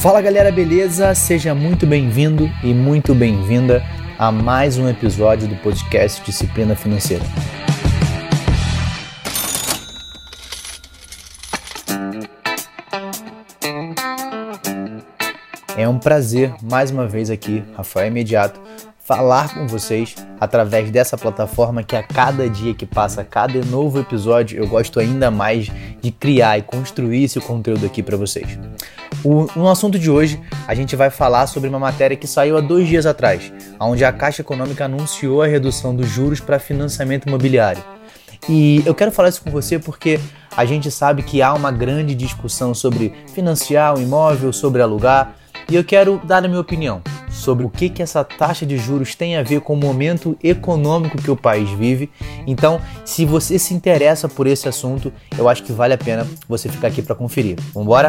Fala galera, beleza? Seja muito bem-vindo e muito bem-vinda a mais um episódio do podcast Disciplina Financeira. É um prazer mais uma vez aqui, Rafael Imediato, falar com vocês através dessa plataforma que a cada dia que passa, a cada novo episódio, eu gosto ainda mais de criar e construir esse conteúdo aqui para vocês. O, no assunto de hoje, a gente vai falar sobre uma matéria que saiu há dois dias atrás, onde a Caixa Econômica anunciou a redução dos juros para financiamento imobiliário. E eu quero falar isso com você porque a gente sabe que há uma grande discussão sobre financiar um imóvel, sobre alugar, e eu quero dar a minha opinião sobre o que, que essa taxa de juros tem a ver com o momento econômico que o país vive. Então, se você se interessa por esse assunto, eu acho que vale a pena você ficar aqui para conferir. Vamos embora?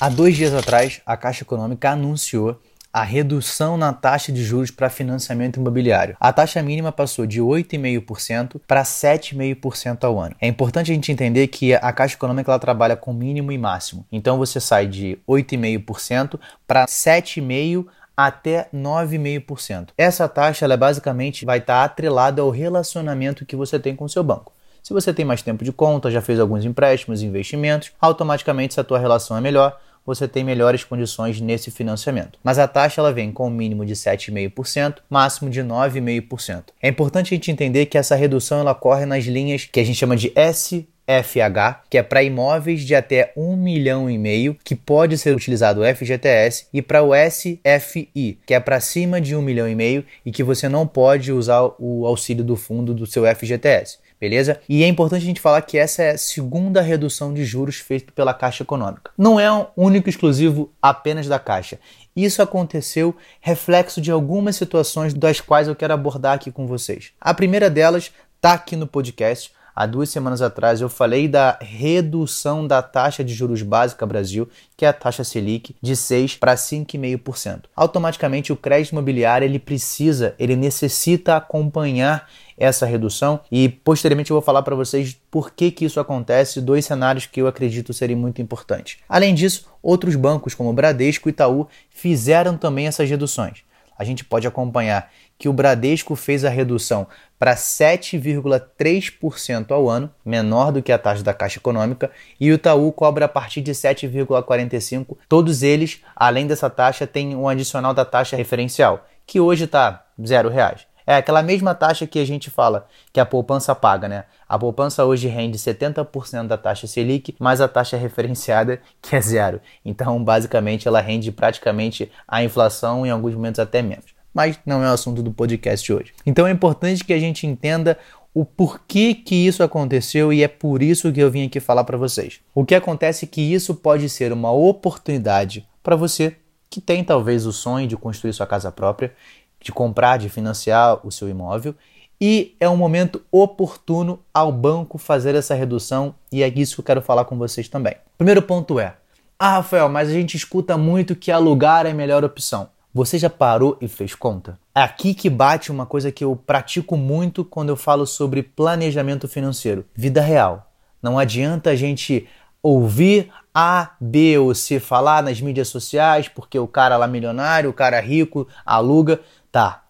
Há dois dias atrás, a Caixa Econômica anunciou a redução na taxa de juros para financiamento imobiliário. A taxa mínima passou de 8,5% para 7,5% ao ano. É importante a gente entender que a Caixa Econômica ela trabalha com mínimo e máximo. Então você sai de 8,5% para 7,5% até 9,5%. Essa taxa ela basicamente vai estar atrelada ao relacionamento que você tem com o seu banco. Se você tem mais tempo de conta, já fez alguns empréstimos, investimentos, automaticamente se a tua relação é melhor, você tem melhores condições nesse financiamento. Mas a taxa ela vem com um mínimo de 7,5%, máximo de 9,5%. É importante a gente entender que essa redução ela ocorre nas linhas que a gente chama de S FH, que é para imóveis de até 1 milhão e meio, que pode ser utilizado o FGTS, e para o SFI, que é para cima de 1 milhão e meio e que você não pode usar o auxílio do fundo do seu FGTS beleza? E é importante a gente falar que essa é a segunda redução de juros feita pela Caixa Econômica. Não é um único exclusivo apenas da Caixa. Isso aconteceu reflexo de algumas situações das quais eu quero abordar aqui com vocês. A primeira delas está aqui no podcast. Há duas semanas atrás eu falei da redução da taxa de juros básica Brasil, que é a taxa Selic, de 6 para 5,5%. Automaticamente o crédito imobiliário ele precisa, ele necessita acompanhar essa redução e posteriormente eu vou falar para vocês por que, que isso acontece, dois cenários que eu acredito serem muito importantes. Além disso, outros bancos como Bradesco e Itaú fizeram também essas reduções. A gente pode acompanhar que o Bradesco fez a redução para 7,3% ao ano, menor do que a taxa da Caixa Econômica, e o Itaú cobra a partir de 7,45%. Todos eles, além dessa taxa, têm um adicional da taxa referencial, que hoje está R$ reais. É aquela mesma taxa que a gente fala que a poupança paga, né? A poupança hoje rende 70% da taxa Selic, mais a taxa referenciada, que é zero. Então, basicamente, ela rende praticamente a inflação, em alguns momentos até menos. Mas não é o assunto do podcast hoje. Então é importante que a gente entenda o porquê que isso aconteceu e é por isso que eu vim aqui falar para vocês. O que acontece é que isso pode ser uma oportunidade para você que tem talvez o sonho de construir sua casa própria de comprar, de financiar o seu imóvel e é um momento oportuno ao banco fazer essa redução e é isso que eu quero falar com vocês também. Primeiro ponto é: Ah, Rafael, mas a gente escuta muito que alugar é a melhor opção. Você já parou e fez conta? É aqui que bate uma coisa que eu pratico muito quando eu falo sobre planejamento financeiro, vida real. Não adianta a gente ouvir A, B ou C falar nas mídias sociais porque o cara lá milionário, o cara rico aluga. Tá,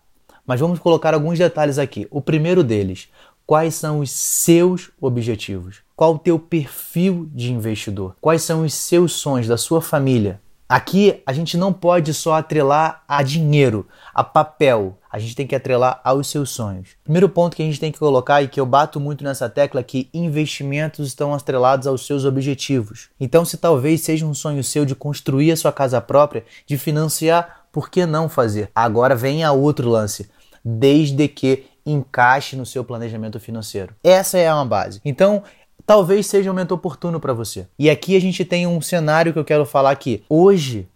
mas vamos colocar alguns detalhes aqui. O primeiro deles, quais são os seus objetivos? Qual o teu perfil de investidor? Quais são os seus sonhos da sua família? Aqui a gente não pode só atrelar a dinheiro, a papel. A gente tem que atrelar aos seus sonhos. Primeiro ponto que a gente tem que colocar e que eu bato muito nessa tecla é que investimentos estão atrelados aos seus objetivos. Então, se talvez seja um sonho seu de construir a sua casa própria, de financiar por que não fazer? Agora vem a outro lance, desde que encaixe no seu planejamento financeiro. Essa é uma base. Então, talvez seja um momento oportuno para você. E aqui a gente tem um cenário que eu quero falar aqui. Hoje,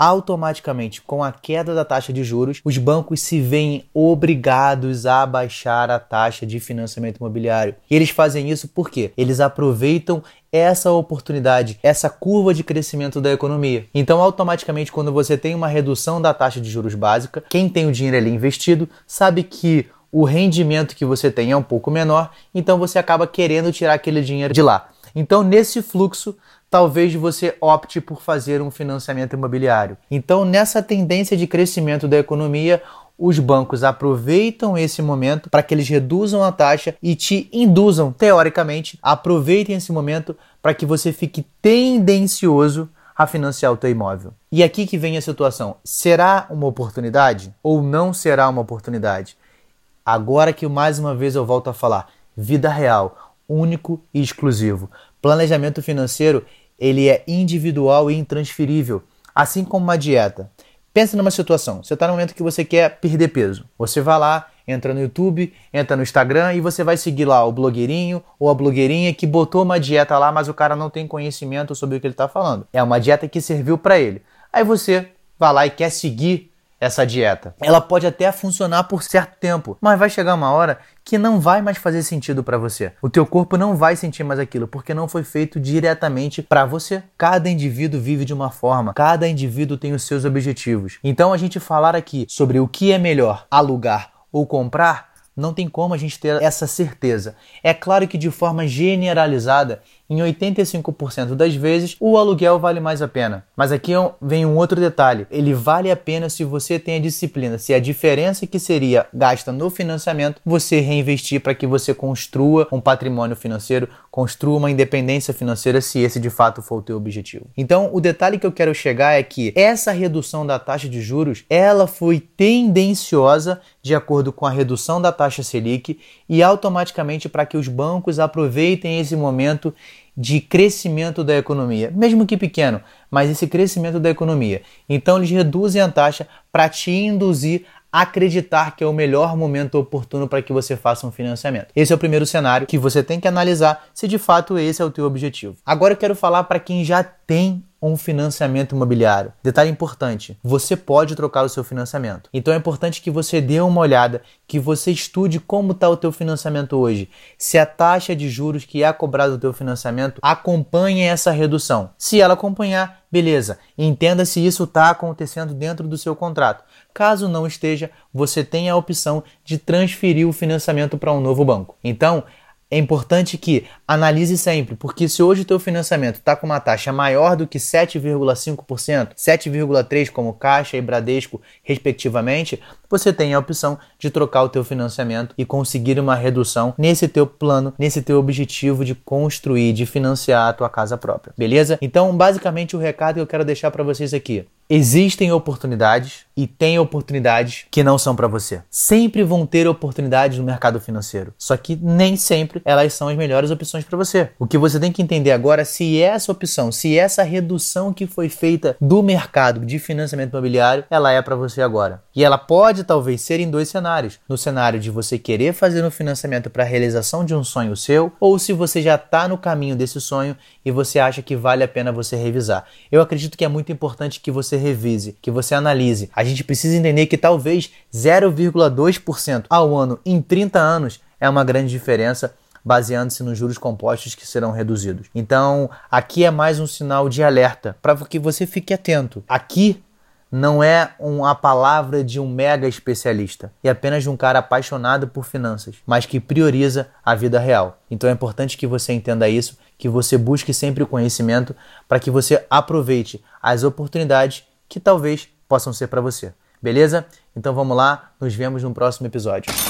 automaticamente, com a queda da taxa de juros, os bancos se veem obrigados a baixar a taxa de financiamento imobiliário. E eles fazem isso porque eles aproveitam essa oportunidade, essa curva de crescimento da economia. Então, automaticamente, quando você tem uma redução da taxa de juros básica, quem tem o dinheiro ali investido sabe que o rendimento que você tem é um pouco menor, então você acaba querendo tirar aquele dinheiro de lá. Então, nesse fluxo, talvez você opte por fazer um financiamento imobiliário. Então, nessa tendência de crescimento da economia, os bancos aproveitam esse momento para que eles reduzam a taxa e te induzam, teoricamente, aproveitem esse momento para que você fique tendencioso a financiar o teu imóvel. E aqui que vem a situação. Será uma oportunidade ou não será uma oportunidade? Agora que mais uma vez eu volto a falar, vida real, único e exclusivo. Planejamento financeiro, ele é individual e intransferível, assim como uma dieta. Pensa numa situação, você está no momento que você quer perder peso. Você vai lá, entra no YouTube, entra no Instagram e você vai seguir lá o blogueirinho ou a blogueirinha que botou uma dieta lá, mas o cara não tem conhecimento sobre o que ele está falando. É uma dieta que serviu para ele. Aí você vai lá e quer seguir essa dieta. Ela pode até funcionar por certo tempo, mas vai chegar uma hora que não vai mais fazer sentido para você. O teu corpo não vai sentir mais aquilo porque não foi feito diretamente para você. Cada indivíduo vive de uma forma, cada indivíduo tem os seus objetivos. Então a gente falar aqui sobre o que é melhor alugar ou comprar não tem como a gente ter essa certeza. É claro que de forma generalizada em 85% das vezes, o aluguel vale mais a pena. Mas aqui é vem um outro detalhe: ele vale a pena se você tem a disciplina, se a diferença que seria gasta no financiamento, você reinvestir para que você construa um patrimônio financeiro, construa uma independência financeira, se esse de fato for o teu objetivo. Então, o detalhe que eu quero chegar é que essa redução da taxa de juros, ela foi tendenciosa de acordo com a redução da taxa Selic e automaticamente para que os bancos aproveitem esse momento de crescimento da economia, mesmo que pequeno, mas esse crescimento da economia. Então eles reduzem a taxa para te induzir acreditar que é o melhor momento oportuno para que você faça um financiamento. Esse é o primeiro cenário que você tem que analisar se de fato esse é o teu objetivo. Agora eu quero falar para quem já tem um financiamento imobiliário. Detalhe importante: você pode trocar o seu financiamento. Então é importante que você dê uma olhada, que você estude como está o teu financiamento hoje. Se a taxa de juros que é cobrada do teu financiamento acompanha essa redução. Se ela acompanhar, beleza. Entenda se isso está acontecendo dentro do seu contrato. Caso não esteja, você tem a opção de transferir o financiamento para um novo banco. Então, é importante que analise sempre, porque se hoje o teu financiamento está com uma taxa maior do que 7,5%, 7,3% como Caixa e Bradesco, respectivamente, você tem a opção de trocar o teu financiamento e conseguir uma redução nesse teu plano, nesse teu objetivo de construir, de financiar a tua casa própria. Beleza? Então, basicamente o recado que eu quero deixar para vocês aqui Existem oportunidades e tem oportunidades que não são para você. Sempre vão ter oportunidades no mercado financeiro, só que nem sempre elas são as melhores opções para você. O que você tem que entender agora é se essa opção, se essa redução que foi feita do mercado de financiamento imobiliário, ela é para você agora. E ela pode talvez ser em dois cenários: no cenário de você querer fazer um financiamento para a realização de um sonho seu, ou se você já está no caminho desse sonho e você acha que vale a pena você revisar. Eu acredito que é muito importante que você revise, que você analise. A gente precisa entender que talvez 0,2% ao ano em 30 anos é uma grande diferença baseando-se nos juros compostos que serão reduzidos. Então, aqui é mais um sinal de alerta para que você fique atento. Aqui não é uma palavra de um mega especialista, é apenas de um cara apaixonado por finanças, mas que prioriza a vida real. Então é importante que você entenda isso, que você busque sempre o conhecimento para que você aproveite as oportunidades que talvez possam ser para você. Beleza? Então vamos lá, nos vemos no próximo episódio.